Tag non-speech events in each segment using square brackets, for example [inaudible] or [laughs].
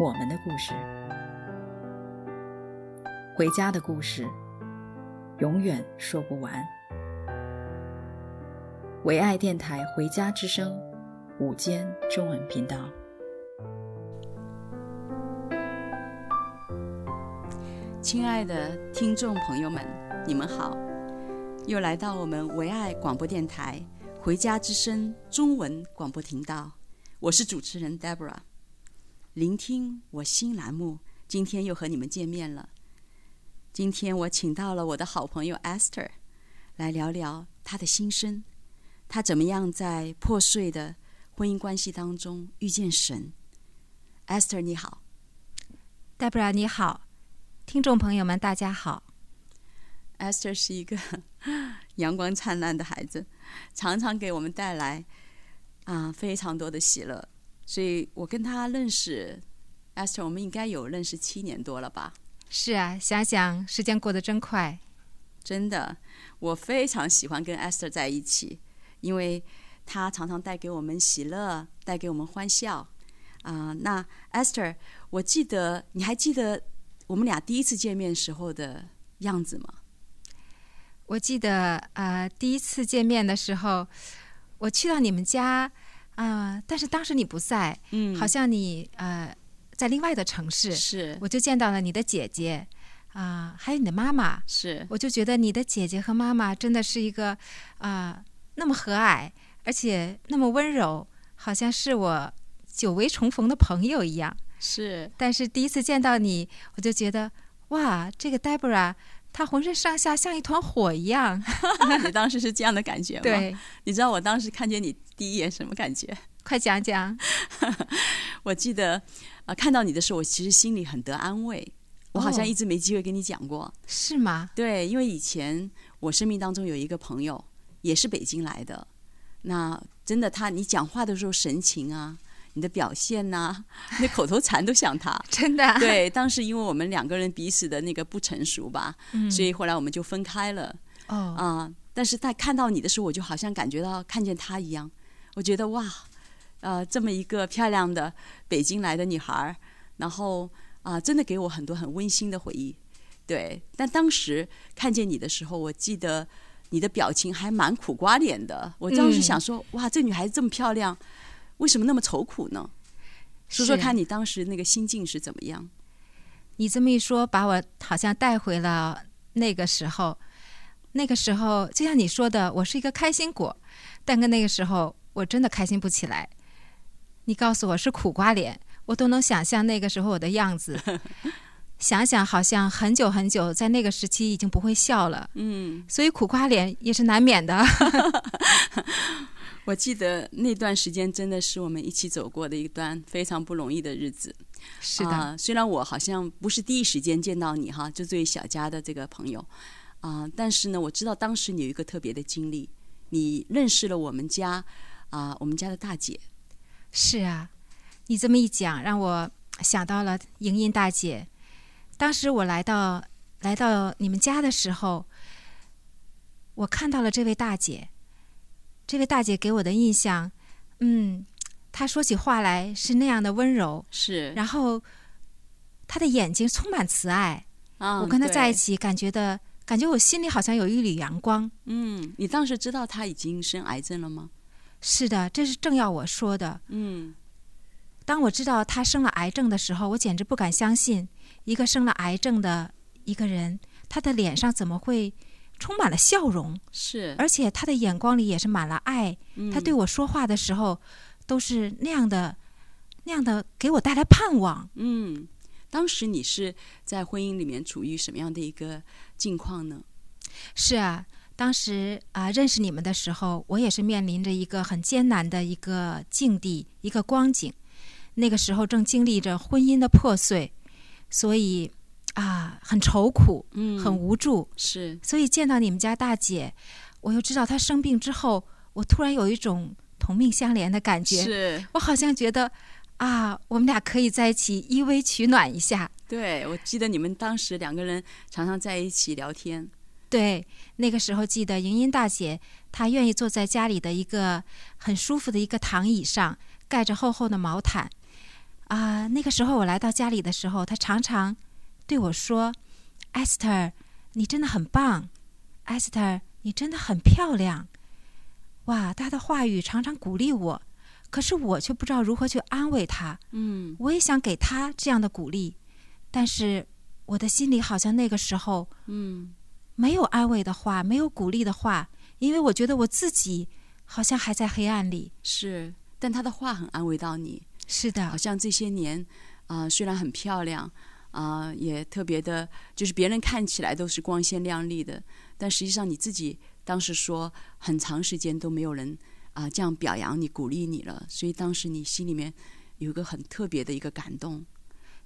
我们的故事，回家的故事，永远说不完。唯爱电台《回家之声》午间中文频道，亲爱的听众朋友们，你们好，又来到我们唯爱广播电台。回家之声中文广播频道，我是主持人 Deborah。聆听我心栏目，今天又和你们见面了。今天我请到了我的好朋友 Esther，来聊聊她的心声，她怎么样在破碎的婚姻关系当中遇见神。Esther 你好，Deborah 你好，听众朋友们大家好。Esther 是一个 [laughs] 阳光灿烂的孩子。常常给我们带来啊非常多的喜乐，所以我跟他认识，Esther，我们应该有认识七年多了吧？是啊，想想时间过得真快，真的，我非常喜欢跟 Esther 在一起，因为她常常带给我们喜乐，带给我们欢笑啊。那 Esther，我记得你还记得我们俩第一次见面时候的样子吗？我记得，呃，第一次见面的时候，我去到你们家，啊、呃，但是当时你不在，嗯，好像你呃在另外的城市，是，我就见到了你的姐姐，啊、呃，还有你的妈妈，是，我就觉得你的姐姐和妈妈真的是一个啊、呃、那么和蔼，而且那么温柔，好像是我久违重逢的朋友一样，是。但是第一次见到你，我就觉得哇，这个 Deborah。他浑身上下像一团火一样，[laughs] 你当时是这样的感觉吗？对，你知道我当时看见你第一眼什么感觉？快讲讲。[laughs] 我记得啊、呃，看到你的时候，我其实心里很得安慰。我好像一直没机会跟你讲过，哦、是吗？对，因为以前我生命当中有一个朋友，也是北京来的。那真的他，你讲话的时候神情啊。你的表现呐、啊，[laughs] 那口头禅都像他，[laughs] 真的。对，当时因为我们两个人彼此的那个不成熟吧，嗯、所以后来我们就分开了。哦，啊、呃，但是在看到你的时候，我就好像感觉到看见他一样。我觉得哇，呃，这么一个漂亮的北京来的女孩，然后啊、呃，真的给我很多很温馨的回忆。对，但当时看见你的时候，我记得你的表情还蛮苦瓜脸的。我当时想说，嗯、哇，这女孩子这么漂亮。为什么那么愁苦呢？说说看你当时那个心境是怎么样？你这么一说，把我好像带回了那个时候。那个时候，就像你说的，我是一个开心果，但跟那个时候，我真的开心不起来。你告诉我是苦瓜脸，我都能想象那个时候我的样子。[laughs] 想想好像很久很久，在那个时期已经不会笑了。嗯，所以苦瓜脸也是难免的。[laughs] 我记得那段时间真的是我们一起走过的一段非常不容易的日子。是的，呃、虽然我好像不是第一时间见到你哈，就作为小家的这个朋友啊、呃，但是呢，我知道当时你有一个特别的经历，你认识了我们家啊、呃，我们家的大姐。是啊，你这么一讲，让我想到了莹莹大姐。当时我来到来到你们家的时候，我看到了这位大姐。这位大姐给我的印象，嗯，她说起话来是那样的温柔，是。然后她的眼睛充满慈爱，嗯，我跟她在一起，感觉的，感觉我心里好像有一缕阳光。嗯，你当时知道她已经生癌症了吗？是的，这是正要我说的。嗯，当我知道她生了癌症的时候，我简直不敢相信，一个生了癌症的一个人，她的脸上怎么会？充满了笑容，是，而且他的眼光里也是满了爱。嗯、他对我说话的时候，都是那样的，那样的给我带来盼望。嗯，当时你是在婚姻里面处于什么样的一个境况呢？是啊，当时啊、呃、认识你们的时候，我也是面临着一个很艰难的一个境地，一个光景。那个时候正经历着婚姻的破碎，所以啊，很愁苦，嗯，很无助。是，所以见到你们家大姐，我又知道她生病之后，我突然有一种同命相连的感觉。是，我好像觉得啊，我们俩可以在一起依偎取暖一下。对，我记得你们当时两个人常常在一起聊天。对，那个时候记得莹莹大姐，她愿意坐在家里的一个很舒服的一个躺椅上，盖着厚厚的毛毯。啊，那个时候我来到家里的时候，她常常对我说：“Esther，你真的很棒，Esther，你真的很漂亮。”哇，他的话语常常鼓励我，可是我却不知道如何去安慰他。嗯，我也想给他这样的鼓励，但是我的心里好像那个时候，嗯。没有安慰的话，没有鼓励的话，因为我觉得我自己好像还在黑暗里。是，但他的话很安慰到你。是的，好像这些年啊、呃，虽然很漂亮啊、呃，也特别的，就是别人看起来都是光鲜亮丽的，但实际上你自己当时说很长时间都没有人啊、呃、这样表扬你、鼓励你了，所以当时你心里面有一个很特别的一个感动。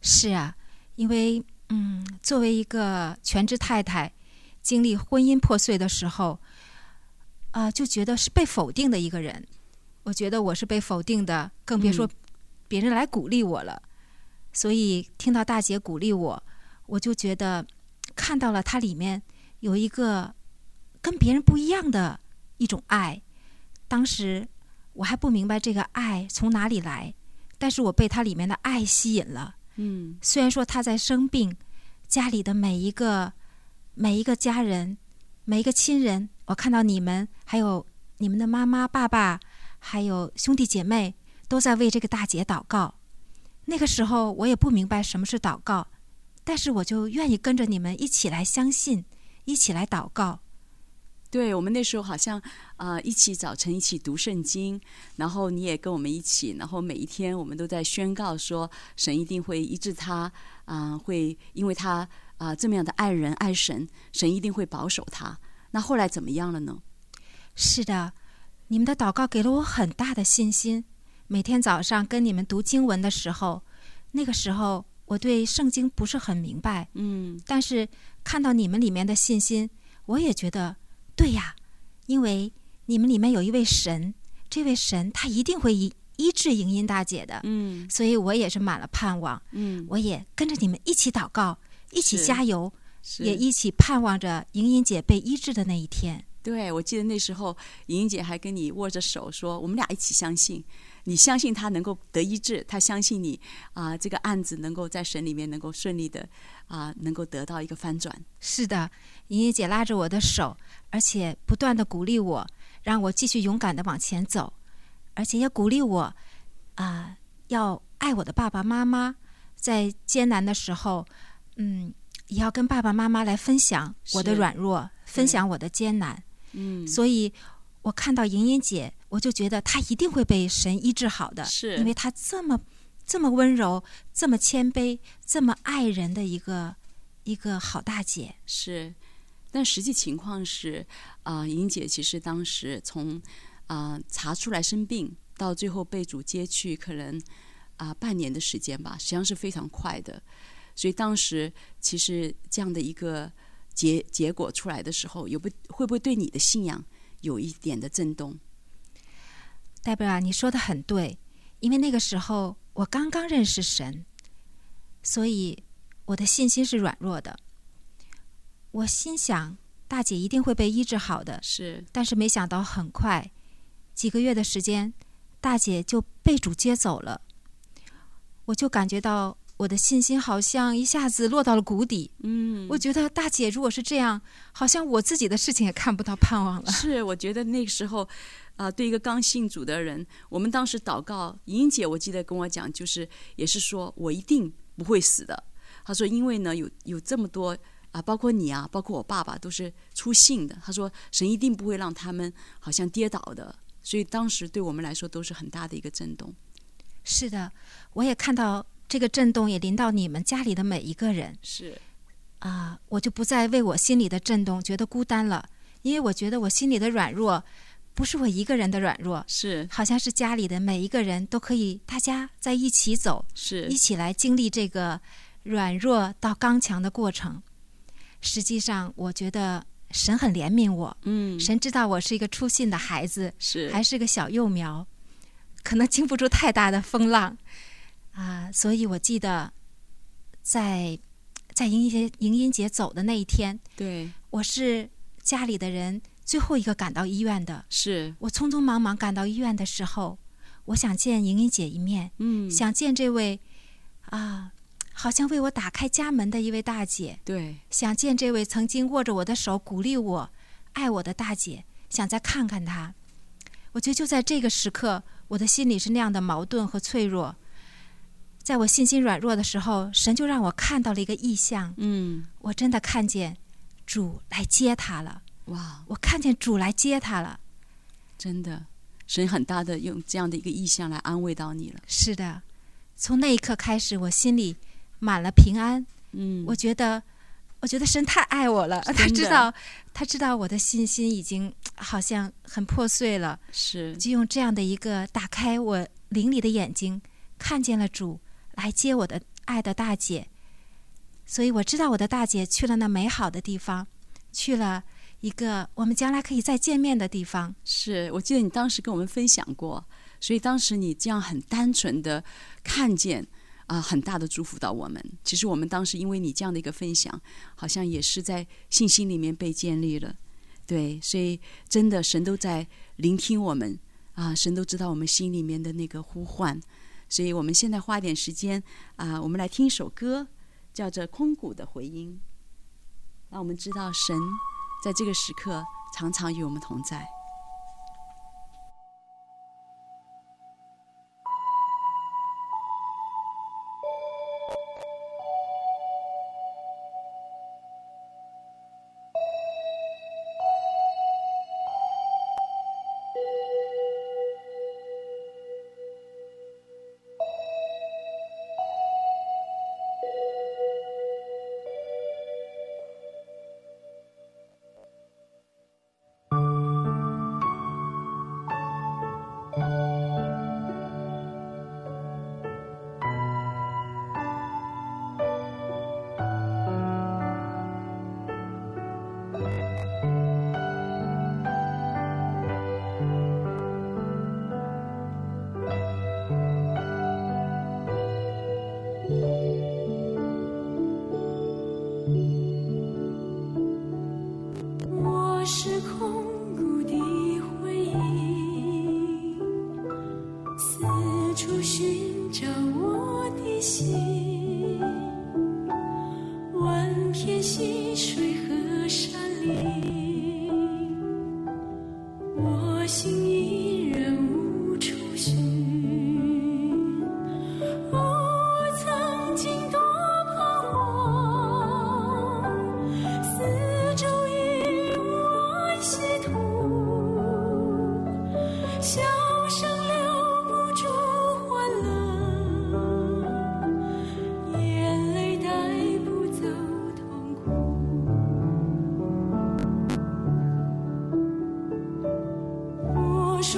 是啊，因为嗯，作为一个全职太太。经历婚姻破碎的时候，啊、呃，就觉得是被否定的一个人。我觉得我是被否定的，更别说别人来鼓励我了。嗯、所以听到大姐鼓励我，我就觉得看到了她里面有一个跟别人不一样的一种爱。当时我还不明白这个爱从哪里来，但是我被她里面的爱吸引了。嗯，虽然说她在生病，家里的每一个。每一个家人，每一个亲人，我看到你们，还有你们的妈妈、爸爸，还有兄弟姐妹，都在为这个大姐祷告。那个时候，我也不明白什么是祷告，但是我就愿意跟着你们一起来相信，一起来祷告。对，我们那时候好像啊、呃，一起早晨一起读圣经，然后你也跟我们一起，然后每一天我们都在宣告说，神一定会医治他啊、呃，会因为他。啊，这么样的爱人爱神，神一定会保守他。那后来怎么样了呢？是的，你们的祷告给了我很大的信心。每天早上跟你们读经文的时候，那个时候我对圣经不是很明白，嗯，但是看到你们里面的信心，我也觉得对呀，因为你们里面有一位神，这位神他一定会医医治莹莹大姐的，嗯，所以我也是满了盼望，嗯，我也跟着你们一起祷告。一起加油，也一起盼望着莹莹姐被医治的那一天。对，我记得那时候莹莹姐还跟你握着手说：“我们俩一起相信，你相信他能够得医治，他相信你啊、呃，这个案子能够在神里面能够顺利的啊、呃，能够得到一个翻转。”是的，莹莹姐拉着我的手，而且不断的鼓励我，让我继续勇敢的往前走，而且也鼓励我啊、呃，要爱我的爸爸妈妈，在艰难的时候。嗯，也要跟爸爸妈妈来分享我的软弱，分享我的艰难。嗯，所以我看到莹莹姐，我就觉得她一定会被神医治好的，是因为她这么这么温柔，这么谦卑，这么爱人的一个一个好大姐。是，但实际情况是，啊、呃，莹姐其实当时从啊、呃、查出来生病，到最后被主接去，可能啊、呃、半年的时间吧，实际上是非常快的。所以当时其实这样的一个结结果出来的时候，有不会不会对你的信仰有一点的震动？代表啊，你说的很对，因为那个时候我刚刚认识神，所以我的信心是软弱的。我心想大姐一定会被医治好的，是，但是没想到很快几个月的时间，大姐就被主接走了，我就感觉到。我的信心好像一下子落到了谷底。嗯，我觉得大姐如果是这样，好像我自己的事情也看不到盼望了。是，我觉得那个时候，啊、呃，对一个刚信主的人，我们当时祷告，莹姐我记得跟我讲，就是也是说我一定不会死的。她说，因为呢，有有这么多啊，包括你啊，包括我爸爸都是出信的。她说，神一定不会让他们好像跌倒的。所以当时对我们来说都是很大的一个震动。是的，我也看到。这个震动也临到你们家里的每一个人，是啊、呃，我就不再为我心里的震动觉得孤单了，因为我觉得我心里的软弱不是我一个人的软弱，是。好像是家里的每一个人都可以，大家在一起走，是。一起来经历这个软弱到刚强的过程。实际上，我觉得神很怜悯我，嗯，神知道我是一个出信的孩子，是。还是个小幼苗，可能经不住太大的风浪。啊、呃，所以我记得在在迎音节迎音节走的那一天，对，我是家里的人。最后一个赶到医院的。是。我，匆匆忙忙赶到医院的时候，我想见莹莹姐一面，嗯，想见这位啊，好像为我打开家门的一位大姐，对，想见这位曾经握着我的手鼓励我、爱我的大姐，想再看看她。我觉得就在这个时刻，我的心里是那样的矛盾和脆弱。在我信心软弱的时候，神就让我看到了一个异象，嗯，我真的看见主来接他了。哇！我看见主来接他了，真的，神很大的用这样的一个意象来安慰到你了。是的，从那一刻开始，我心里满了平安。嗯，我觉得，我觉得神太爱我了，他知道，他知道我的信心已经好像很破碎了。是，就用这样的一个打开我灵里的眼睛，看见了主来接我的爱的大姐。所以我知道我的大姐去了那美好的地方，去了。一个我们将来可以再见面的地方。是，我记得你当时跟我们分享过，所以当时你这样很单纯的看见啊、很大的祝福到我们。其实我们当时因为你这样的一个分享，好像也是在信心里面被建立了。对，所以真的神都在聆听我们啊、神都知道我们心里面的那个呼唤。所以我们现在花点时间啊、我们来听一首歌，叫做《空谷的回音》，让我们知道神。在这个时刻，常常与我们同在。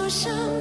多少？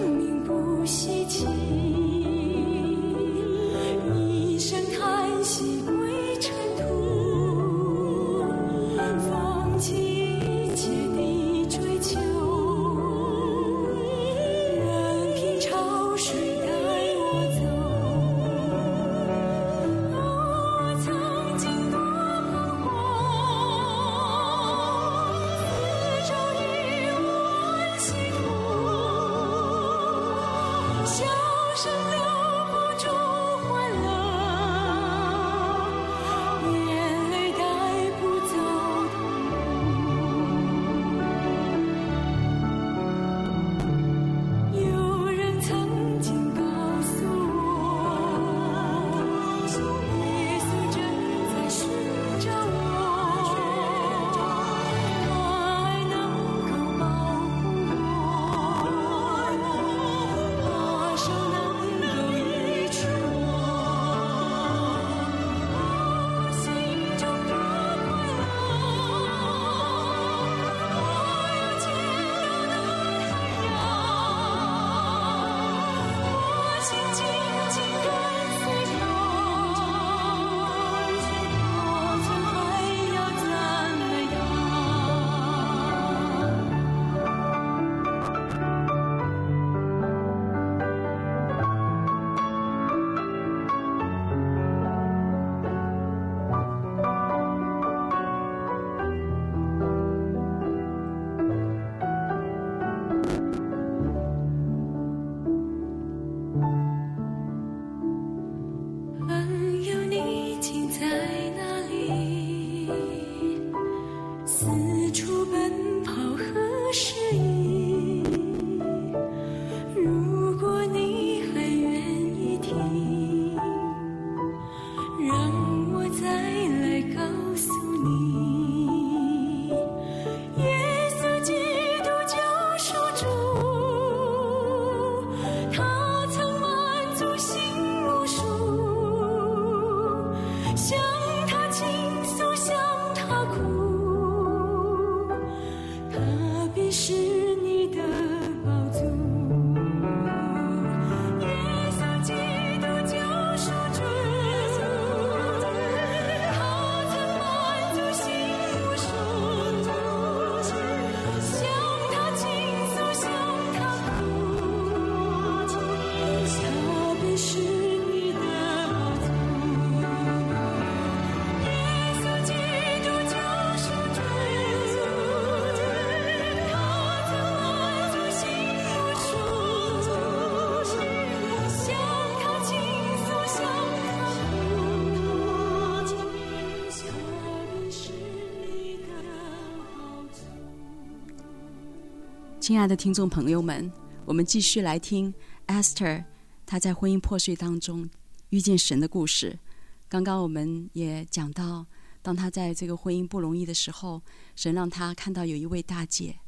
亲爱的听众朋友们，我们继续来听 Esther 她在婚姻破碎当中遇见神的故事。刚刚我们也讲到，当她在这个婚姻不容易的时候，神让她看到有一位大姐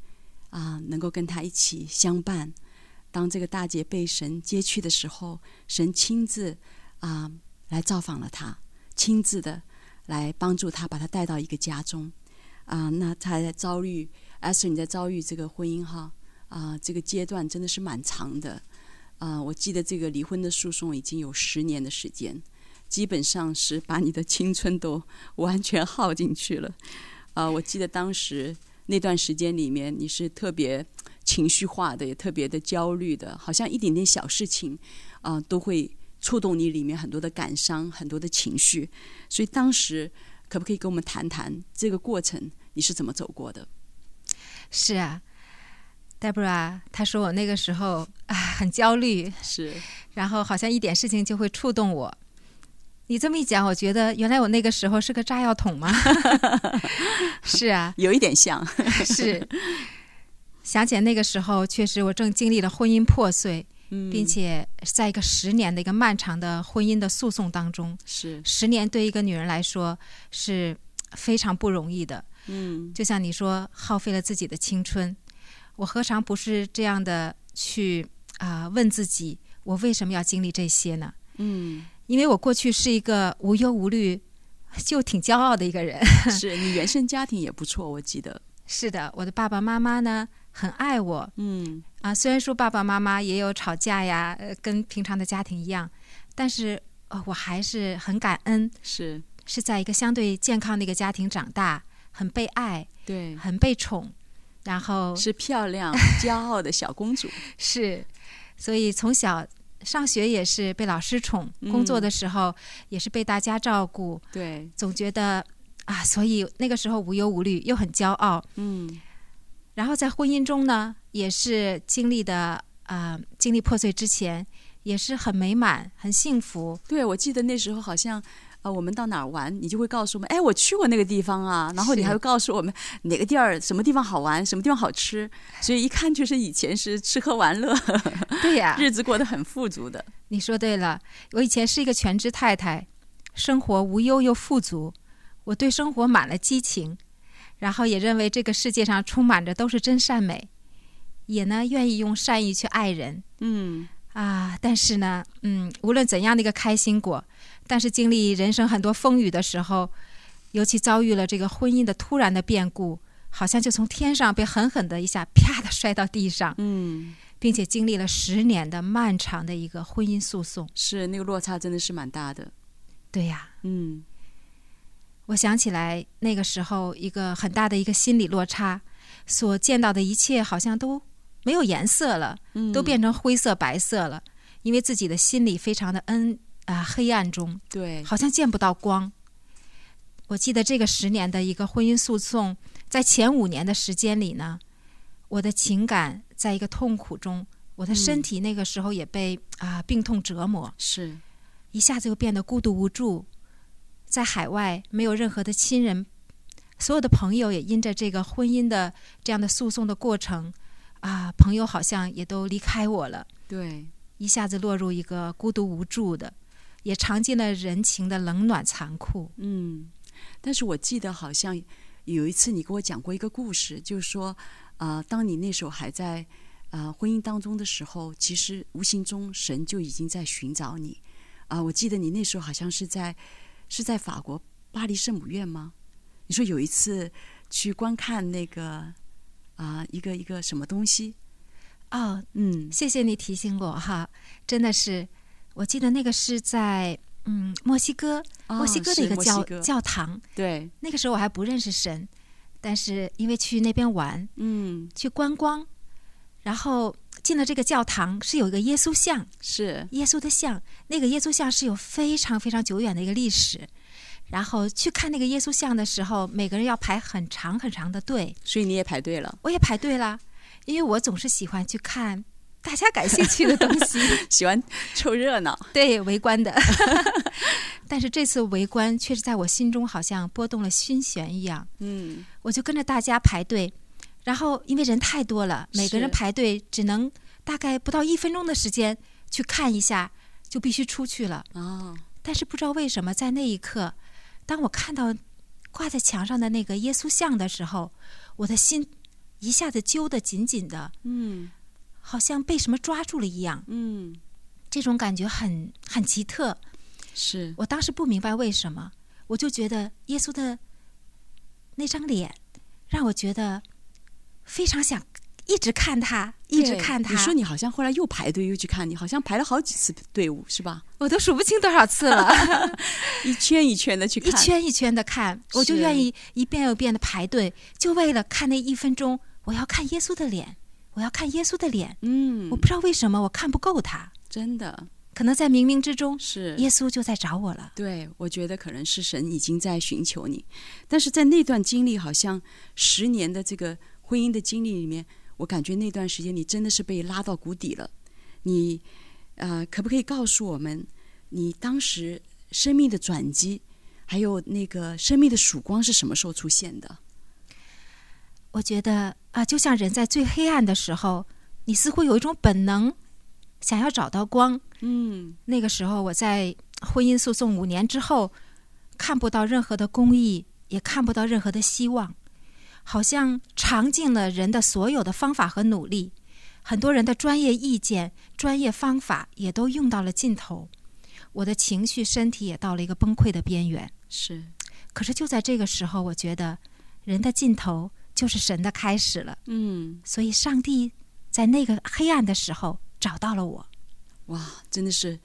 啊，能够跟她一起相伴。当这个大姐被神接去的时候，神亲自啊来造访了她，亲自的来帮助她，把她带到一个家中。啊，那她在遭遇 Esther，你在遭遇这个婚姻哈啊，这个阶段真的是蛮长的啊。我记得这个离婚的诉讼已经有十年的时间，基本上是把你的青春都 [laughs] 完全耗进去了。啊，我记得当时那段时间里面，你是特别情绪化的，也特别的焦虑的，好像一点点小事情啊都会触动你里面很多的感伤、很多的情绪，所以当时。可不可以跟我们谈谈这个过程？你是怎么走过的？是啊，Deborah，他说我那个时候啊很焦虑，是，然后好像一点事情就会触动我。你这么一讲，我觉得原来我那个时候是个炸药桶吗？[laughs] 是啊，有一点像是。[laughs] 想起来那个时候，确实我正经历了婚姻破碎。并且在一个十年的一个漫长的婚姻的诉讼当中，是十年对一个女人来说是非常不容易的。嗯，就像你说，耗费了自己的青春，我何尝不是这样的去啊、呃、问自己，我为什么要经历这些呢？嗯，因为我过去是一个无忧无虑就挺骄傲的一个人。[laughs] 是你原生家庭也不错，我记得。是的，我的爸爸妈妈呢很爱我。嗯。啊，虽然说爸爸妈妈也有吵架呀，呃，跟平常的家庭一样，但是呃，我还是很感恩，是是在一个相对健康的一个家庭长大，很被爱，对，很被宠，然后是漂亮、[laughs] 骄傲的小公主，是，所以从小上学也是被老师宠，工作的时候也是被大家照顾，对、嗯，总觉得啊，所以那个时候无忧无虑，又很骄傲，嗯。然后在婚姻中呢，也是经历的啊、呃，经历破碎之前，也是很美满、很幸福。对，我记得那时候好像，呃，我们到哪儿玩，你就会告诉我们，哎，我去过那个地方啊，然后你还会告诉我们哪个地儿、什么地方好玩、什么地方好吃。[laughs] 所以一看就是以前是吃喝玩乐，[laughs] 对呀，[laughs] 日子过得很富足的。你说对了，我以前是一个全职太太，生活无忧又富足，我对生活满了激情。然后也认为这个世界上充满着都是真善美，也呢愿意用善意去爱人。嗯啊，但是呢，嗯，无论怎样的一个开心果，但是经历人生很多风雨的时候，尤其遭遇了这个婚姻的突然的变故，好像就从天上被狠狠的一下啪的摔到地上。嗯，并且经历了十年的漫长的一个婚姻诉讼，是那个落差真的是蛮大的。对呀，嗯。我想起来那个时候，一个很大的一个心理落差，所见到的一切好像都没有颜色了，都变成灰色、白色了，因为自己的心里非常的恩啊黑暗中，对，好像见不到光。我记得这个十年的一个婚姻诉讼，在前五年的时间里呢，我的情感在一个痛苦中，我的身体那个时候也被啊病痛折磨，是一下子又变得孤独无助。在海外没有任何的亲人，所有的朋友也因着这个婚姻的这样的诉讼的过程，啊，朋友好像也都离开我了。对，一下子落入一个孤独无助的，也尝尽了人情的冷暖残酷。嗯，但是我记得好像有一次你给我讲过一个故事，就是说，啊、呃，当你那时候还在啊、呃、婚姻当中的时候，其实无形中神就已经在寻找你。啊、呃，我记得你那时候好像是在。是在法国巴黎圣母院吗？你说有一次去观看那个啊、呃，一个一个什么东西？哦，嗯，谢谢你提醒我哈，真的是，我记得那个是在嗯墨西哥，哦、墨西哥的一个教教堂。对，那个时候我还不认识神，但是因为去那边玩，嗯，去观光，然后。进了这个教堂是有一个耶稣像，是耶稣的像。那个耶稣像是有非常非常久远的一个历史。然后去看那个耶稣像的时候，每个人要排很长很长的队。所以你也排队了？我也排队了，因为我总是喜欢去看大家感兴趣的东西，[laughs] 喜欢凑热闹，[laughs] 对，围观的。[laughs] 但是这次围观却是在我心中好像拨动了心弦一样。嗯，我就跟着大家排队。然后因为人太多了，每个人排队只能大概不到一分钟的时间去看一下，就必须出去了。哦，但是不知道为什么，在那一刻，当我看到挂在墙上的那个耶稣像的时候，我的心一下子揪得紧紧的，嗯，好像被什么抓住了一样。嗯，这种感觉很很奇特。是我当时不明白为什么，我就觉得耶稣的那张脸让我觉得非常想一直看他，一直看他。你说你好像后来又排队又去看，你好像排了好几次队伍是吧？我都数不清多少次了，[laughs] 一圈一圈的去看，一圈一圈的看，我就愿意一遍又一遍的排队，就为了看那一分钟。我要看耶稣的脸，我要看耶稣的脸。嗯，我不知道为什么我看不够他，真的。可能在冥冥之中，是耶稣就在找我了。对，我觉得可能是神已经在寻求你，但是在那段经历，好像十年的这个婚姻的经历里面，我感觉那段时间你真的是被拉到谷底了。你，呃，可不可以告诉我们，你当时生命的转机，还有那个生命的曙光是什么时候出现的？我觉得啊，就像人在最黑暗的时候，你似乎有一种本能。想要找到光，嗯，那个时候我在婚姻诉讼五年之后，看不到任何的公益，也看不到任何的希望，好像尝尽了人的所有的方法和努力，很多人的专业意见、专业方法也都用到了尽头，我的情绪、身体也到了一个崩溃的边缘。是，可是就在这个时候，我觉得人的尽头就是神的开始了。嗯，所以上帝在那个黑暗的时候。找到了我，哇，真的是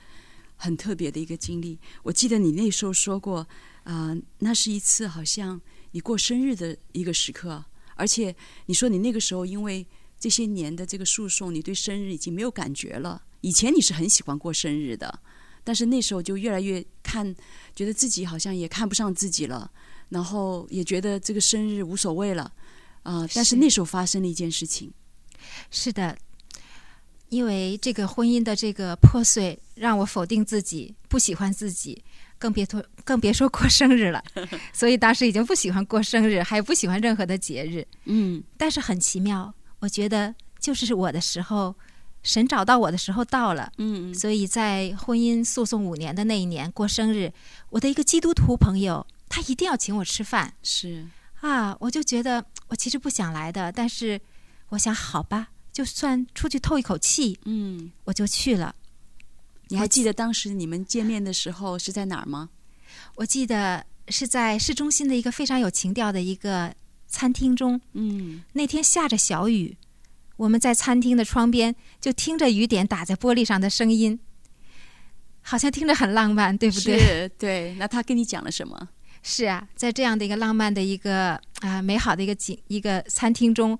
很特别的一个经历。我记得你那时候说过，啊、呃，那是一次好像你过生日的一个时刻，而且你说你那个时候因为这些年的这个诉讼，你对生日已经没有感觉了。以前你是很喜欢过生日的，但是那时候就越来越看，觉得自己好像也看不上自己了，然后也觉得这个生日无所谓了，啊、呃，但是那时候发生了一件事情，是的。因为这个婚姻的这个破碎，让我否定自己，不喜欢自己，更别说更别说过生日了。[laughs] 所以当时已经不喜欢过生日，还不喜欢任何的节日。嗯，但是很奇妙，我觉得就是我的时候，神找到我的时候到了。嗯，所以在婚姻诉讼五年的那一年过生日，我的一个基督徒朋友，他一定要请我吃饭。是啊，我就觉得我其实不想来的，但是我想好吧。就算出去透一口气，嗯，我就去了。你还记得当时你们见面的时候是在哪儿吗？我记得是在市中心的一个非常有情调的一个餐厅中。嗯，那天下着小雨，我们在餐厅的窗边就听着雨点打在玻璃上的声音，好像听着很浪漫，对不对？是，对。那他跟你讲了什么？是啊，在这样的一个浪漫的一个啊、呃、美好的一个景一个餐厅中，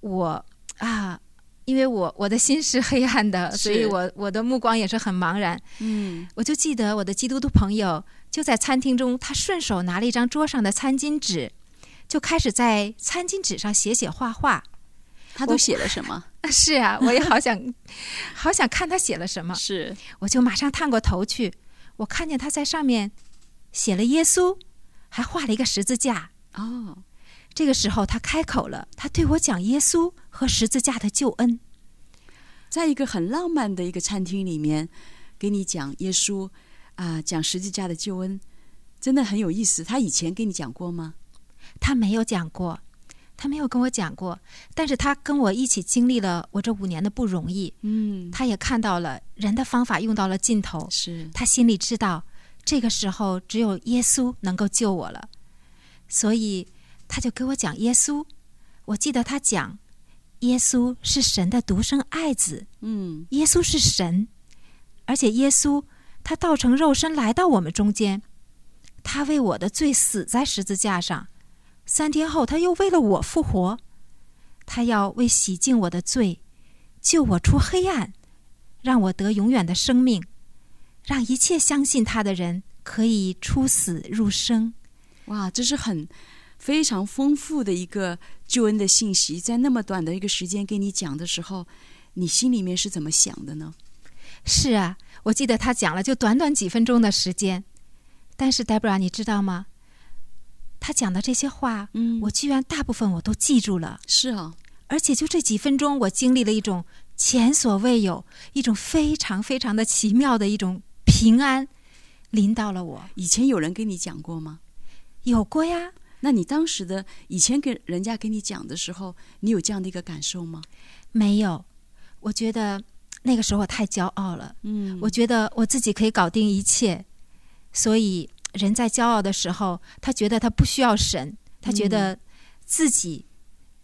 我。啊，因为我我的心是黑暗的，所以我我的目光也是很茫然。嗯，我就记得我的基督徒朋友就在餐厅中，他顺手拿了一张桌上的餐巾纸，就开始在餐巾纸上写写画画。他都写了什么？[laughs] 是啊，我也好想好想看他写了什么。是，我就马上探过头去，我看见他在上面写了耶稣，还画了一个十字架。哦。这个时候，他开口了，他对我讲耶稣和十字架的救恩，在一个很浪漫的一个餐厅里面，给你讲耶稣啊、呃，讲十字架的救恩，真的很有意思。他以前跟你讲过吗？他没有讲过，他没有跟我讲过。但是他跟我一起经历了我这五年的不容易，嗯，他也看到了人的方法用到了尽头，是他心里知道这个时候只有耶稣能够救我了，所以。他就给我讲耶稣，我记得他讲，耶稣是神的独生爱子，嗯，耶稣是神，而且耶稣他道成肉身来到我们中间，他为我的罪死在十字架上，三天后他又为了我复活，他要为洗净我的罪，救我出黑暗，让我得永远的生命，让一切相信他的人可以出死入生。哇，这是很。非常丰富的一个救恩的信息，在那么短的一个时间给你讲的时候，你心里面是怎么想的呢？是啊，我记得他讲了就短短几分钟的时间，但是 Deborah，你知道吗？他讲的这些话，嗯，我居然大部分我都记住了。是啊，而且就这几分钟，我经历了一种前所未有、一种非常非常的奇妙的一种平安，临到了我。以前有人跟你讲过吗？有过呀。那你当时的以前跟人家跟你讲的时候，你有这样的一个感受吗？没有，我觉得那个时候我太骄傲了。嗯，我觉得我自己可以搞定一切，所以人在骄傲的时候，他觉得他不需要神，他觉得自己、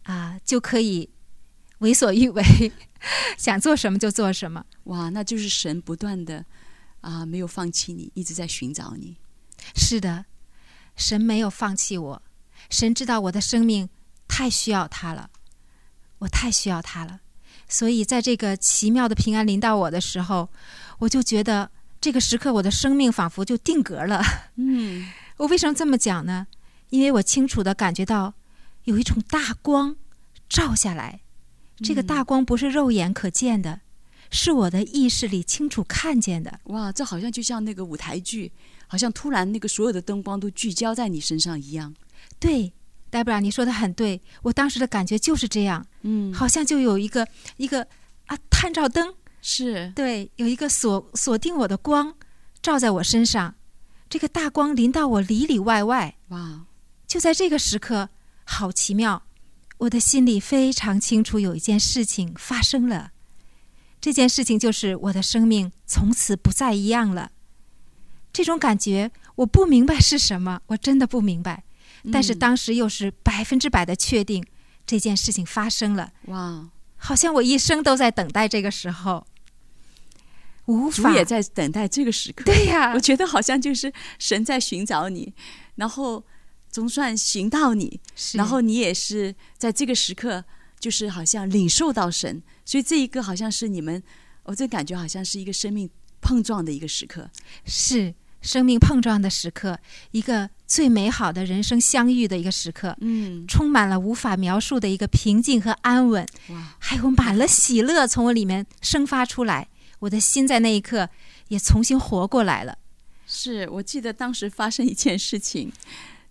嗯、啊就可以为所欲为，[laughs] 想做什么就做什么。哇，那就是神不断的啊没有放弃你，一直在寻找你。是的，神没有放弃我。神知道我的生命太需要他了，我太需要他了，所以在这个奇妙的平安临到我的时候，我就觉得这个时刻我的生命仿佛就定格了。嗯，我为什么这么讲呢？因为我清楚的感觉到有一种大光照下来，这个大光不是肉眼可见的，是我的意识里清楚看见的。哇，这好像就像那个舞台剧，好像突然那个所有的灯光都聚焦在你身上一样。对，戴布拉，你说的很对，我当时的感觉就是这样，嗯，好像就有一个一个啊探照灯，是。对，有一个锁锁定我的光照在我身上，这个大光临到我里里外外，哇，就在这个时刻，好奇妙，我的心里非常清楚，有一件事情发生了，这件事情就是我的生命从此不再一样了，这种感觉我不明白是什么，[laughs] 我真的不明白。但是当时又是百分之百的确定这件事情发生了，哇！好像我一生都在等待这个时候，无法。主也在等待这个时刻。对呀，我觉得好像就是神在寻找你，然后总算寻到你，然后你也是在这个时刻，就是好像领受到神，所以这一个好像是你们，我这感觉好像是一个生命碰撞的一个时刻，是。生命碰撞的时刻，一个最美好的人生相遇的一个时刻，嗯，充满了无法描述的一个平静和安稳，哇，还有满了喜乐从我里面生发出来，我的心在那一刻也重新活过来了。是，我记得当时发生一件事情，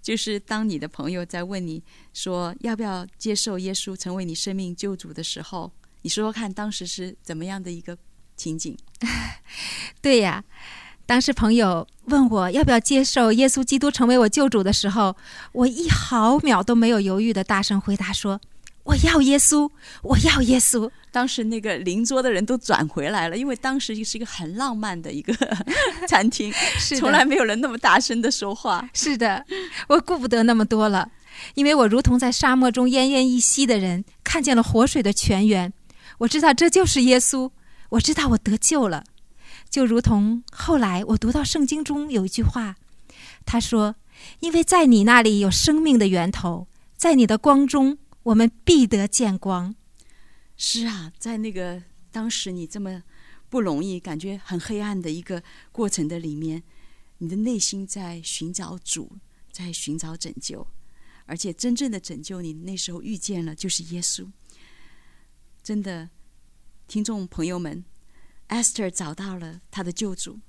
就是当你的朋友在问你说要不要接受耶稣成为你生命救主的时候，你说说看，当时是怎么样的一个情景？[laughs] 对呀。当时朋友问我要不要接受耶稣基督成为我救主的时候，我一毫秒都没有犹豫的大声回答说：“我要耶稣，我要耶稣。”当时那个邻桌的人都转回来了，因为当时是一个很浪漫的一个 [laughs] 餐厅，是从来没有人那么大声的说话。是的，我顾不得那么多了，因为我如同在沙漠中奄奄一息的人，看见了活水的泉源。我知道这就是耶稣，我知道我得救了。就如同后来我读到圣经中有一句话，他说：“因为在你那里有生命的源头，在你的光中，我们必得见光。”是啊，在那个当时你这么不容易、感觉很黑暗的一个过程的里面，你的内心在寻找主，在寻找拯救，而且真正的拯救你那时候遇见了，就是耶稣。真的，听众朋友们。Esther 找到了他的救主。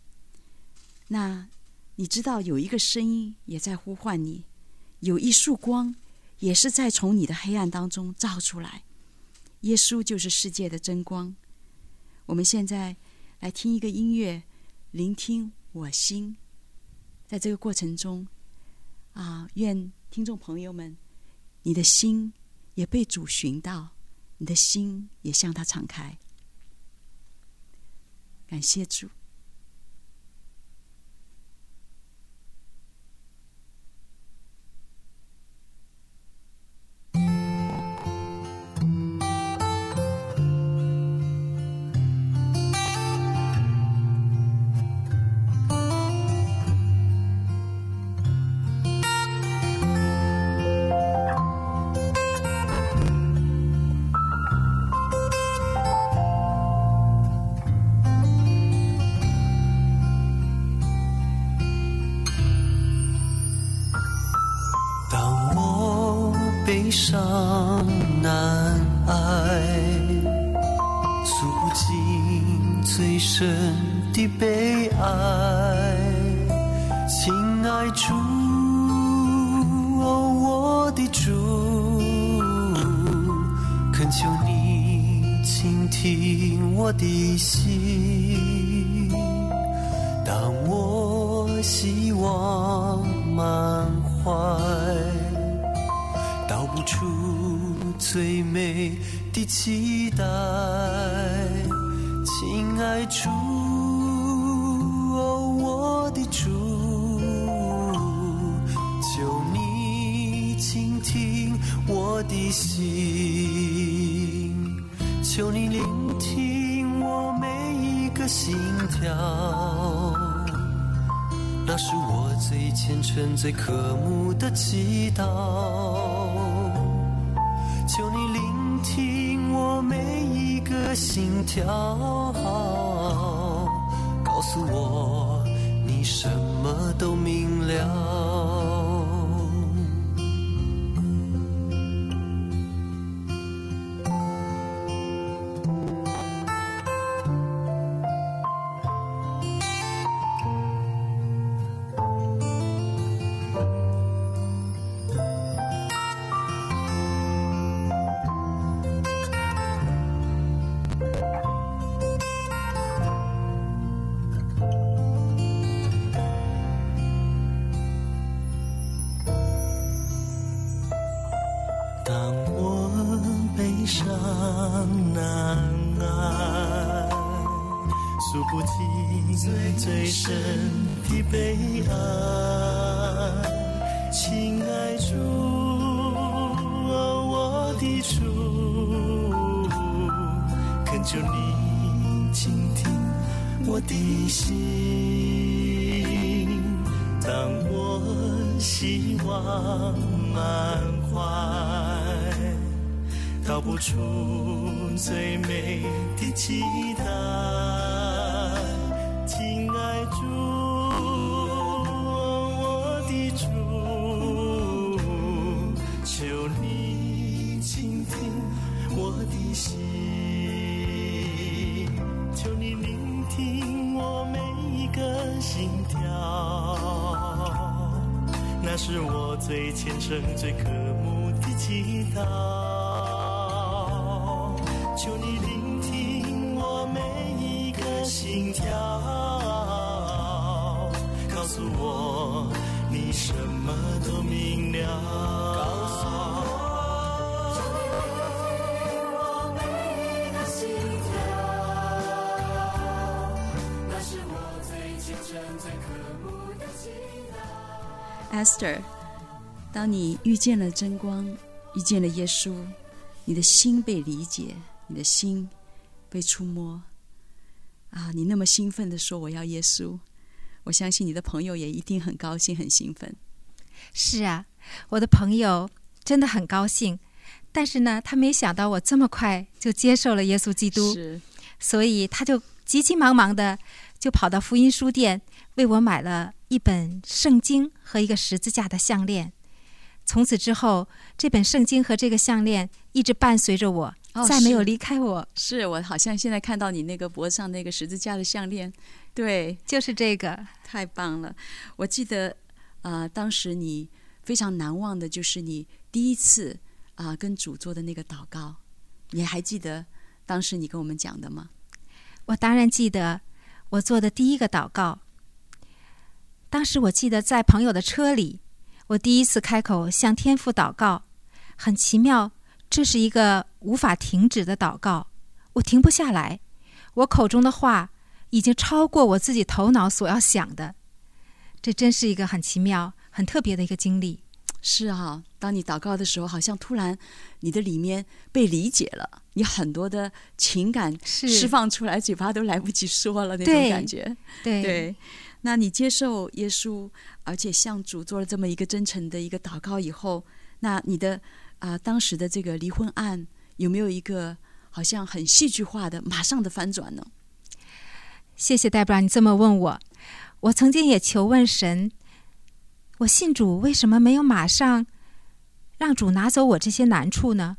那你知道有一个声音也在呼唤你，有一束光也是在从你的黑暗当中照出来。耶稣就是世界的真光。我们现在来听一个音乐，聆听我心。在这个过程中，啊，愿听众朋友们，你的心也被主寻到，你的心也向他敞开。感谢主。祈祷。求你聆听我每一个心跳，告诉我你什么都明了。那是我最虔诚、最渴慕的祈祷。求你聆听我每一个心跳，Esther，当你遇见了真光，遇见了耶稣，你的心被理解。你的心被触摸啊！你那么兴奋地说：“我要耶稣。”我相信你的朋友也一定很高兴、很兴奋。是啊，我的朋友真的很高兴，但是呢，他没想到我这么快就接受了耶稣基督，是，所以他就急急忙忙的就跑到福音书店为我买了一本圣经和一个十字架的项链。从此之后，这本圣经和这个项链一直伴随着我。哦、再没有离开我，是我好像现在看到你那个脖子上那个十字架的项链，对，就是这个，太棒了。我记得啊、呃，当时你非常难忘的就是你第一次啊、呃、跟主做的那个祷告，你还记得当时你跟我们讲的吗？我当然记得，我做的第一个祷告。当时我记得在朋友的车里，我第一次开口向天父祷告，很奇妙。这是一个无法停止的祷告，我停不下来。我口中的话已经超过我自己头脑所要想的，这真是一个很奇妙、很特别的一个经历。是啊，当你祷告的时候，好像突然你的里面被理解了，你很多的情感释放出来，嘴巴都来不及说了那种感觉。对，对，那你接受耶稣，而且向主做了这么一个真诚的一个祷告以后，那你的。啊、当时的这个离婚案有没有一个好像很戏剧化的马上的翻转呢？谢谢戴布拉，你这么问我，我曾经也求问神，我信主为什么没有马上让主拿走我这些难处呢？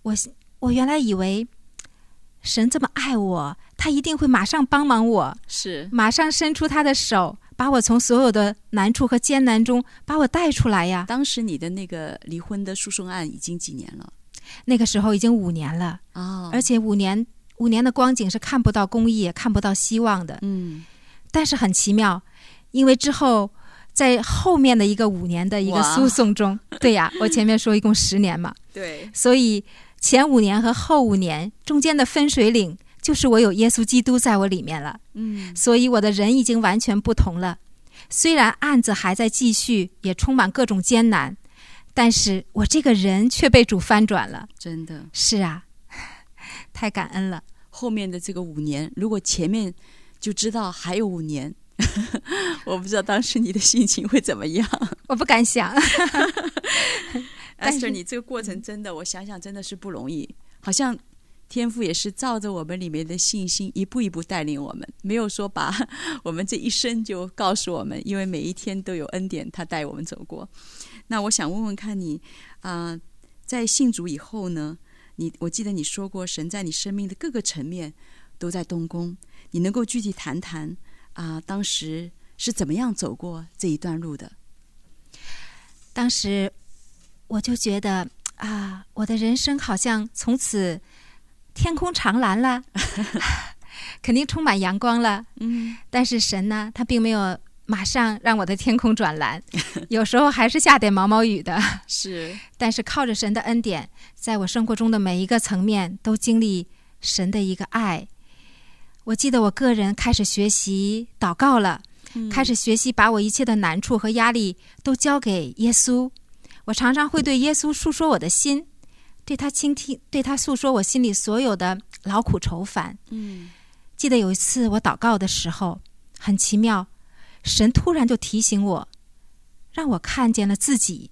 我我原来以为神这么爱我，他一定会马上帮忙我，是。马上伸出他的手把我从所有的难处和艰难中把我带出来呀。当时你的那个离婚的诉讼案已经几年了？那个时候已经五年了。哦，而且五年五年的光景是看不到公益，也看不到希望的。嗯，但是很奇妙，因为之后在后面的一个五年的一个诉讼中，[laughs] 对呀，我前面说一共十年嘛，对，所以前五年和后五年中间的分水岭，就是我有耶稣基督在我里面了。嗯，所以我的人已经完全不同了。虽然案子还在继续，也充满各种艰难。但是我这个人却被主翻转了，真的是啊，[laughs] 太感恩了。后面的这个五年，如果前面就知道还有五年，[laughs] 我不知道当时你的心情会怎么样。我不敢想。[laughs] Esther，你这个过程真的，我想想真的是不容易。好像天父也是照着我们里面的信心，一步一步带领我们，没有说把 [laughs] 我们这一生就告诉我们，因为每一天都有恩典，他带我们走过。那我想问问看你，啊、在信主以后呢？你我记得你说过，神在你生命的各个层面都在动工。你能够具体谈谈啊、当时是怎么样走过这一段路的？当时我就觉得啊，我的人生好像从此天空长蓝了，[laughs] 肯定充满阳光了。嗯，但是神呢，他并没有。马上让我的天空转蓝，[laughs] 有时候还是下点毛毛雨的。是，但是靠着神的恩典，在我生活中的每一个层面都经历神的一个爱。我记得我个人开始学习祷告了，嗯、开始学习把我一切的难处和压力都交给耶稣。我常常会对耶稣诉说我的心，对他倾听，对他诉说我心里所有的劳苦愁烦。嗯，记得有一次我祷告的时候，很奇妙。神突然就提醒我，让我看见了自己。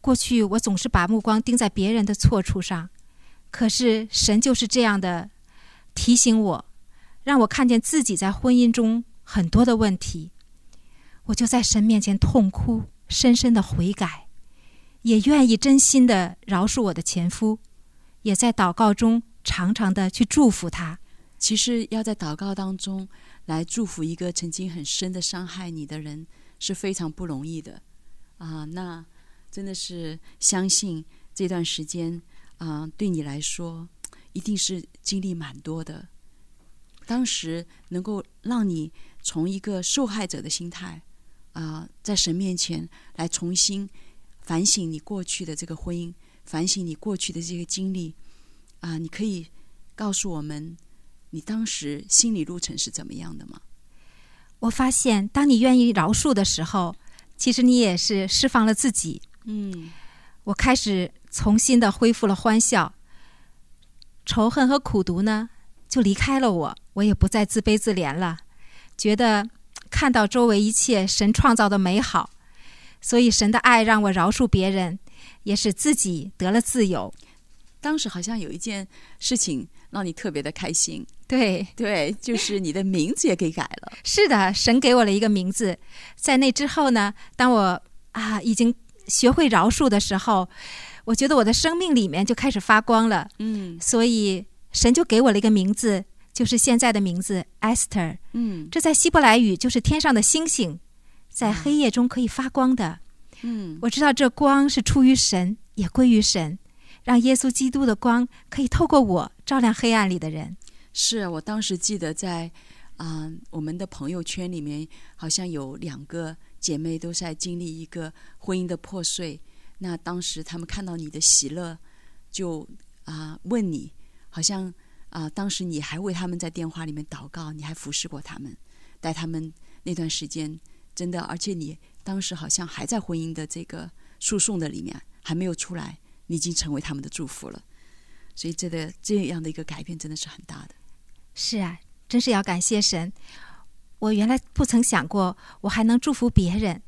过去我总是把目光盯在别人的错处上，可是神就是这样的提醒我，让我看见自己在婚姻中很多的问题。我就在神面前痛哭，深深的悔改，也愿意真心的饶恕我的前夫，也在祷告中常常的去祝福他。其实要在祷告当中。来祝福一个曾经很深的伤害你的人是非常不容易的啊！那真的是相信这段时间啊，对你来说一定是经历蛮多的。当时能够让你从一个受害者的心态啊，在神面前来重新反省你过去的这个婚姻，反省你过去的这个经历啊，你可以告诉我们。你当时心理路程是怎么样的吗？我发现，当你愿意饶恕的时候，其实你也是释放了自己。嗯，我开始重新的恢复了欢笑，仇恨和苦毒呢，就离开了我，我也不再自卑自怜了，觉得看到周围一切神创造的美好，所以神的爱让我饶恕别人，也使自己得了自由。当时好像有一件事情让你特别的开心。对对，就是你的名字也给改了。[laughs] 是的，神给我了一个名字。在那之后呢，当我啊已经学会饶恕的时候，我觉得我的生命里面就开始发光了。嗯，所以神就给我了一个名字，就是现在的名字 Esther。嗯，这在希伯来语就是天上的星星，在黑夜中可以发光的。嗯，我知道这光是出于神，也归于神，让耶稣基督的光可以透过我照亮黑暗里的人。是我当时记得在啊、呃，我们的朋友圈里面，好像有两个姐妹都在经历一个婚姻的破碎。那当时他们看到你的喜乐，就啊、呃、问你，好像啊、呃、当时你还为他们在电话里面祷告，你还服侍过他们，带他们那段时间真的，而且你当时好像还在婚姻的这个诉讼的里面还没有出来，你已经成为他们的祝福了。所以这个这样的一个改变真的是很大的。是啊，真是要感谢神。我原来不曾想过我还能祝福别人，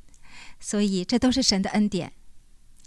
所以这都是神的恩典。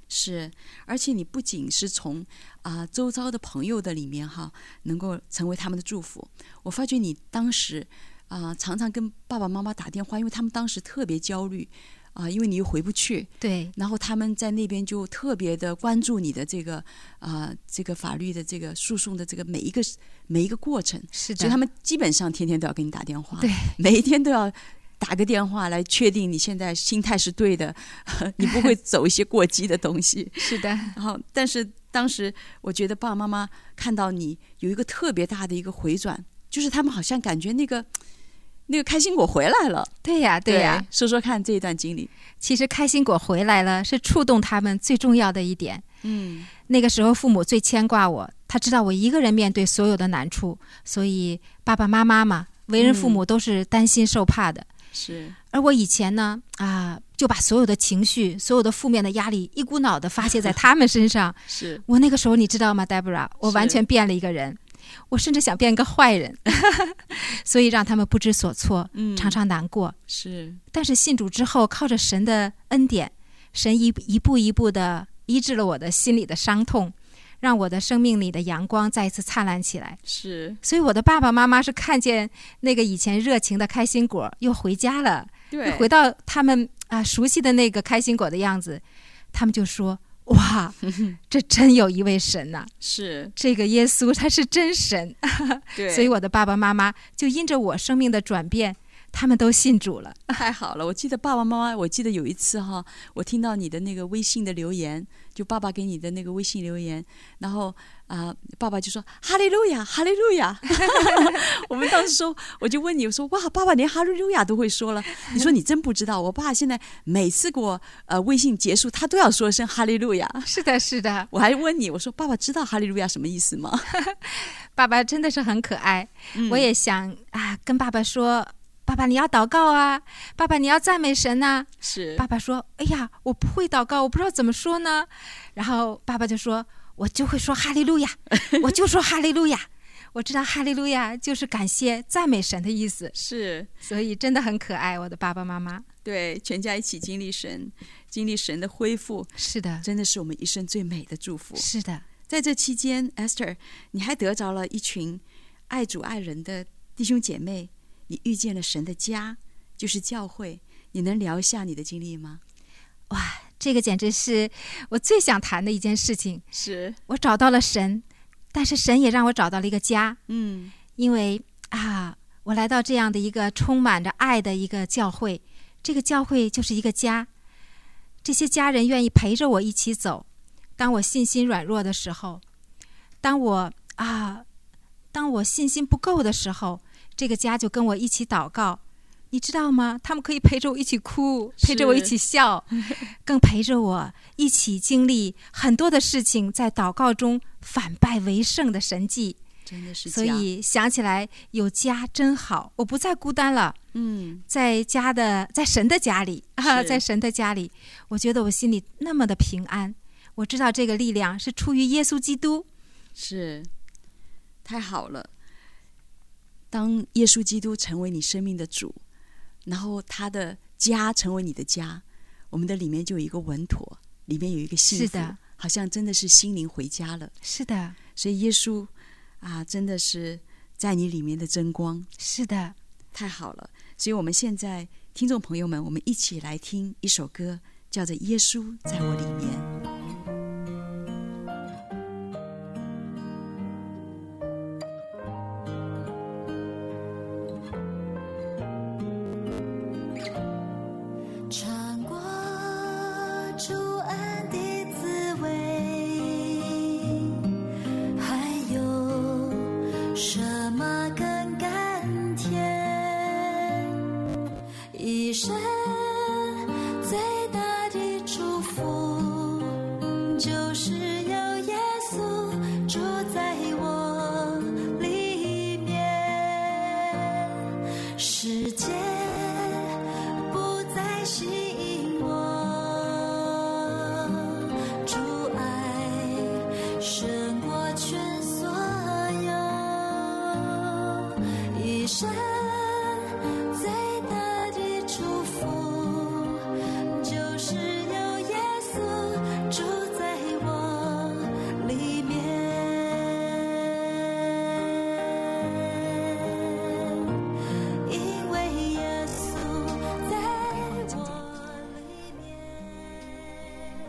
是，而且你不仅是从啊、呃、周遭的朋友的里面哈，能够成为他们的祝福。我发觉你当时啊、呃、常常跟爸爸妈妈打电话，因为他们当时特别焦虑。啊、呃，因为你又回不去，对，然后他们在那边就特别的关注你的这个啊、呃，这个法律的这个诉讼的这个每一个每一个过程，是的，所以他们基本上天天都要给你打电话，对，每一天都要打个电话来确定你现在心态是对的，[laughs] 你不会走一些过激的东西。[laughs] 是的。然后，但是当时我觉得爸爸妈妈看到你有一个特别大的一个回转，就是他们好像感觉那个那个开心果回来了。对呀，对呀。对，说说看这一段经历。其实开心果回来了是触动他们最重要的一点。嗯，那个时候父母最牵挂我，他知道我一个人面对所有的难处，所以爸爸妈妈嘛，为人父母都是担心受怕的。嗯是，而我以前呢，啊，就把所有的情绪、所有的负面的压力，一股脑的发泄在他们身上。[laughs] 是我那个时候，你知道吗，Deborah？我完全变了一个人，我甚至想变个坏人，[laughs] 所以让他们不知所措，嗯，常常难过。是，但是信主之后，靠着神的恩典，神一一步一步的医治了我的心里的伤痛。让我的生命里的阳光再一次灿烂起来。是，所以我的爸爸妈妈是看见那个以前热情的开心果又回家了，对，回到他们啊熟悉的那个开心果的样子，他们就说：“哇，[laughs] 这真有一位神呐、啊！是这个耶稣，他是真神。[laughs] ”对，所以我的爸爸妈妈就因着我生命的转变。他们都信主了，[laughs] 太好了！我记得爸爸妈妈，我记得有一次哈，我听到你的那个微信的留言，就爸爸给你的那个微信留言，然后啊、呃，爸爸就说哈利路亚，哈利路亚。[laughs] 我们当时说，我就问你，我说哇，爸爸连哈利路亚都会说了。你说你真不知道，我爸现在每次给我呃微信结束，他都要说一声哈利路亚。[laughs] 是的，是的。我还问你，我说爸爸知道哈利路亚什么意思吗？爸爸真的是很可爱，嗯、我也想啊跟爸爸说。爸爸，你要祷告啊！爸爸，你要赞美神呐、啊！是。爸爸说：“哎呀，我不会祷告，我不知道怎么说呢。”然后爸爸就说：“我就会说哈利路亚，[laughs] 我就说哈利路亚。我知道哈利路亚就是感谢赞美神的意思。”是，所以真的很可爱，我的爸爸妈妈。对，全家一起经历神，经历神的恢复。是的，真的是我们一生最美的祝福。是的，在这期间，Esther，你还得着了一群爱主爱人的弟兄姐妹。你遇见了神的家，就是教会。你能聊一下你的经历吗？哇，这个简直是我最想谈的一件事情。是我找到了神，但是神也让我找到了一个家。嗯，因为啊，我来到这样的一个充满着爱的一个教会，这个教会就是一个家。这些家人愿意陪着我一起走。当我信心软弱的时候，当我啊，当我信心不够的时候。这个家就跟我一起祷告，你知道吗？他们可以陪着我一起哭，陪着我一起笑，[laughs] 更陪着我一起经历很多的事情，在祷告中反败为胜的神迹。真的是，所以想起来有家真好，我不再孤单了。嗯，在家的，在神的家里啊，[laughs] 在神的家里，我觉得我心里那么的平安。我知道这个力量是出于耶稣基督，是太好了。当耶稣基督成为你生命的主，然后他的家成为你的家，我们的里面就有一个稳妥，里面有一个幸福，是的，好像真的是心灵回家了。是的，所以耶稣啊，真的是在你里面的真光。是的，太好了。所以我们现在听众朋友们，我们一起来听一首歌，叫做《耶稣在我里面》。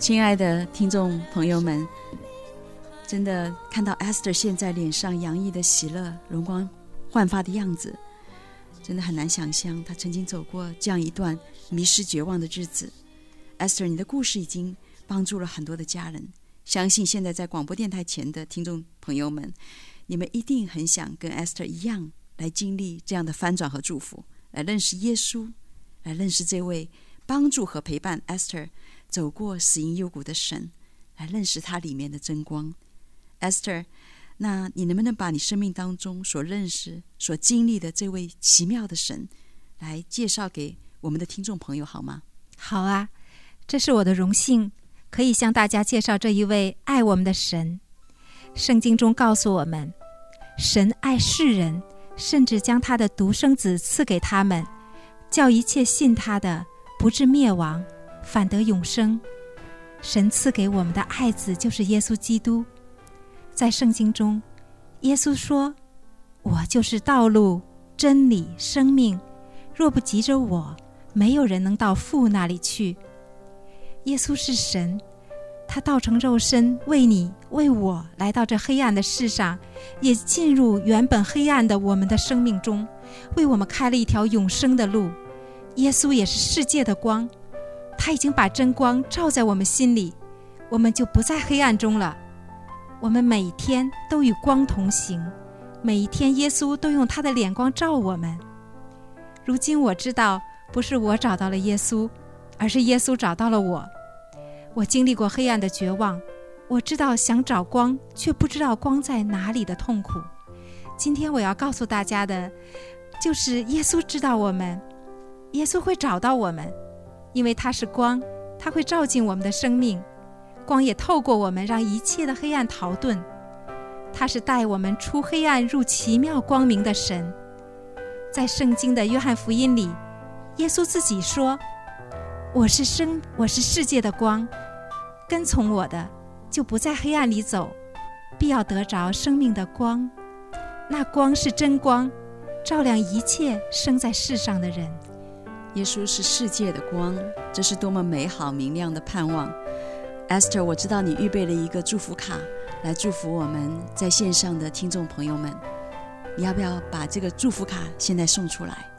亲爱的听众朋友们，真的看到 Esther 现在脸上洋溢的喜乐、容光焕发的样子，真的很难想象她曾经走过这样一段迷失绝望的日子。Esther，你的故事已经帮助了很多的家人，相信现在在广播电台前的听众朋友们，你们一定很想跟 Esther 一样来经历这样的翻转和祝福，来认识耶稣，来认识这位帮助和陪伴 Esther 走过死荫幽谷的神，来认识他里面的真光。Esther。那你能不能把你生命当中所认识、所经历的这位奇妙的神，来介绍给我们的听众朋友好吗？好啊，这是我的荣幸，可以向大家介绍这一位爱我们的神。圣经中告诉我们，神爱世人，甚至将他的独生子赐给他们，叫一切信他的不至灭亡，反得永生。神赐给我们的爱子就是耶稣基督。在圣经中，耶稣说：“我就是道路、真理、生命。若不借着我，没有人能到父那里去。”耶稣是神，他道成肉身，为你、为我来到这黑暗的世上，也进入原本黑暗的我们的生命中，为我们开了一条永生的路。耶稣也是世界的光，他已经把真光照在我们心里，我们就不在黑暗中了。我们每天都与光同行，每一天耶稣都用他的脸光照我们。如今我知道，不是我找到了耶稣，而是耶稣找到了我。我经历过黑暗的绝望，我知道想找光，却不知道光在哪里的痛苦。今天我要告诉大家的，就是耶稣知道我们，耶稣会找到我们，因为它是光，它会照进我们的生命。光也透过我们，让一切的黑暗逃遁。它是带我们出黑暗入奇妙光明的神。在圣经的约翰福音里，耶稣自己说：“我是生，我是世界的光。跟从我的，就不在黑暗里走，必要得着生命的光。那光是真光，照亮一切生在世上的人。耶稣是世界的光，这是多么美好明亮的盼望。” Esther，我知道你预备了一个祝福卡来祝福我们在线上的听众朋友们，你要不要把这个祝福卡现在送出来？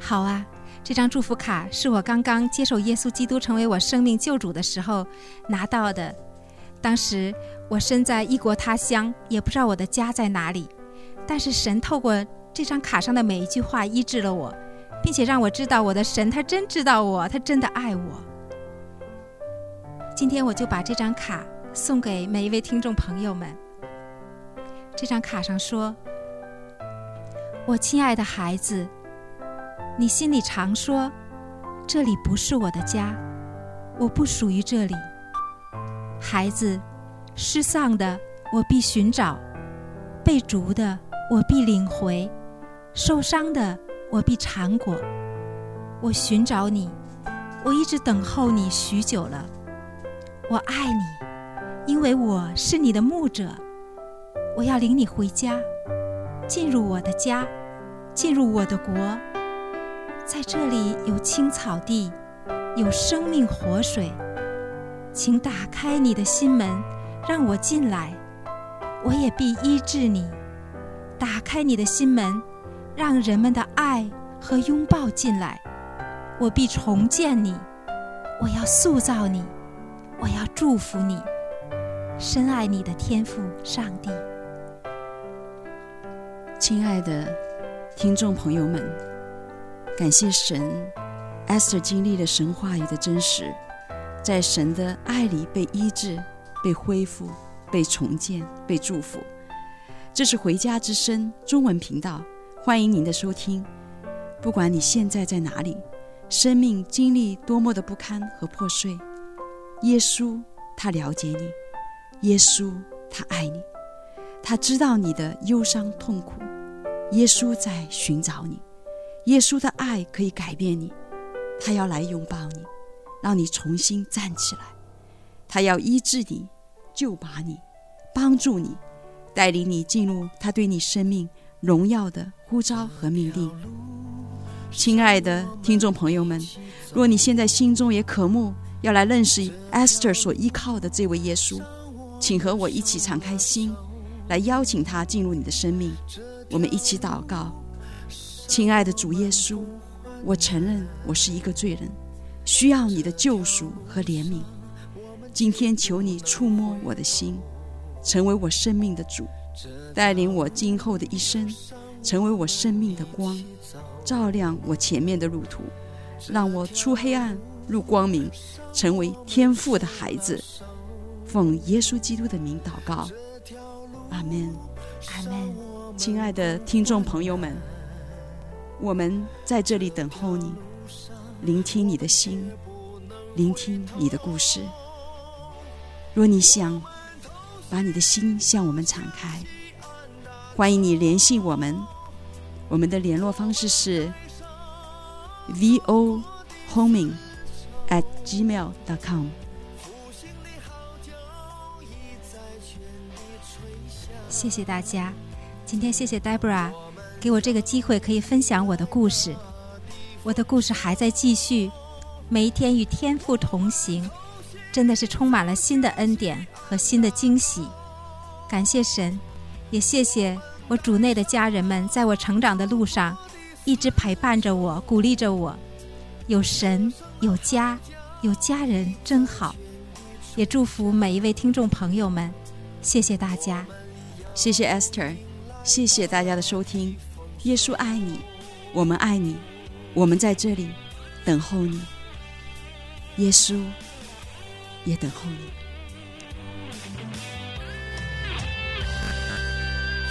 好啊，这张祝福卡是我刚刚接受耶稣基督成为我生命救主的时候拿到的。当时我身在异国他乡，也不知道我的家在哪里，但是神透过这张卡上的每一句话医治了我，并且让我知道我的神他真知道我，他真的爱我。今天我就把这张卡送给每一位听众朋友们。这张卡上说：“我亲爱的孩子，你心里常说，这里不是我的家，我不属于这里。孩子，失丧的我必寻找，被逐的我必领回，受伤的我必缠裹。我寻找你，我一直等候你许久了。”我爱你，因为我是你的牧者。我要领你回家，进入我的家，进入我的国。在这里有青草地，有生命活水。请打开你的心门，让我进来，我也必医治你。打开你的心门，让人们的爱和拥抱进来，我必重建你，我要塑造你。我要祝福你，深爱你的天赋上帝。亲爱的听众朋友们，感谢神，Esther 经历了神话语的真实，在神的爱里被医治、被恢复、被重建、被祝福。这是回家之声中文频道，欢迎您的收听。不管你现在在哪里，生命经历多么的不堪和破碎。耶稣，他了解你；耶稣，他爱你；他知道你的忧伤痛苦。耶稣在寻找你，耶稣的爱可以改变你，他要来拥抱你，让你重新站起来。他要医治你，救拔你，帮助你，带领你进入他对你生命荣耀的呼召和命令。亲爱的听众朋友们，若你现在心中也渴慕，要来认识 Esther 所依靠的这位耶稣，请和我一起敞开心，来邀请他进入你的生命。我们一起祷告：亲爱的主耶稣，我承认我是一个罪人，需要你的救赎和怜悯。今天求你触摸我的心，成为我生命的主，带领我今后的一生，成为我生命的光，照亮我前面的路途，让我出黑暗入光明，成为天父的孩子。奉耶稣基督的名祷告，阿门，阿门。亲爱的听众朋友们，我们在这里等候你，聆听你的心，聆听你的故事。若你想把你的心向我们敞开，欢迎你联系我们。我们的联络方式是 vohoming at gmail dot com。谢谢大家，今天谢谢 Debra 给我这个机会可以分享我的故事。我的故事还在继续，每一天与天父同行，真的是充满了新的恩典和新的惊喜。感谢神，也谢谢我主内的家人们，在我成长的路上一直陪伴着我，鼓励着我。有神，有家，有家人，真好。也祝福每一位听众朋友们，谢谢大家。谢谢 Esther，谢谢大家的收听。耶稣爱你，我们爱你，我们在这里等候你。耶稣也等候你。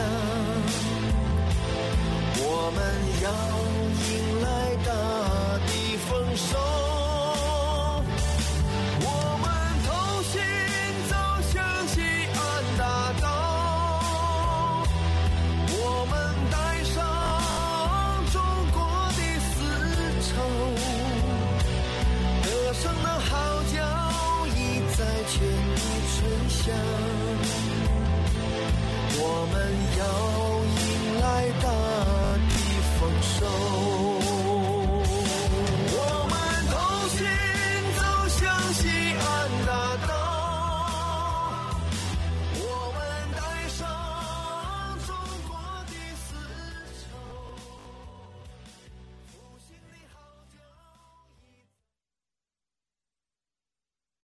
love.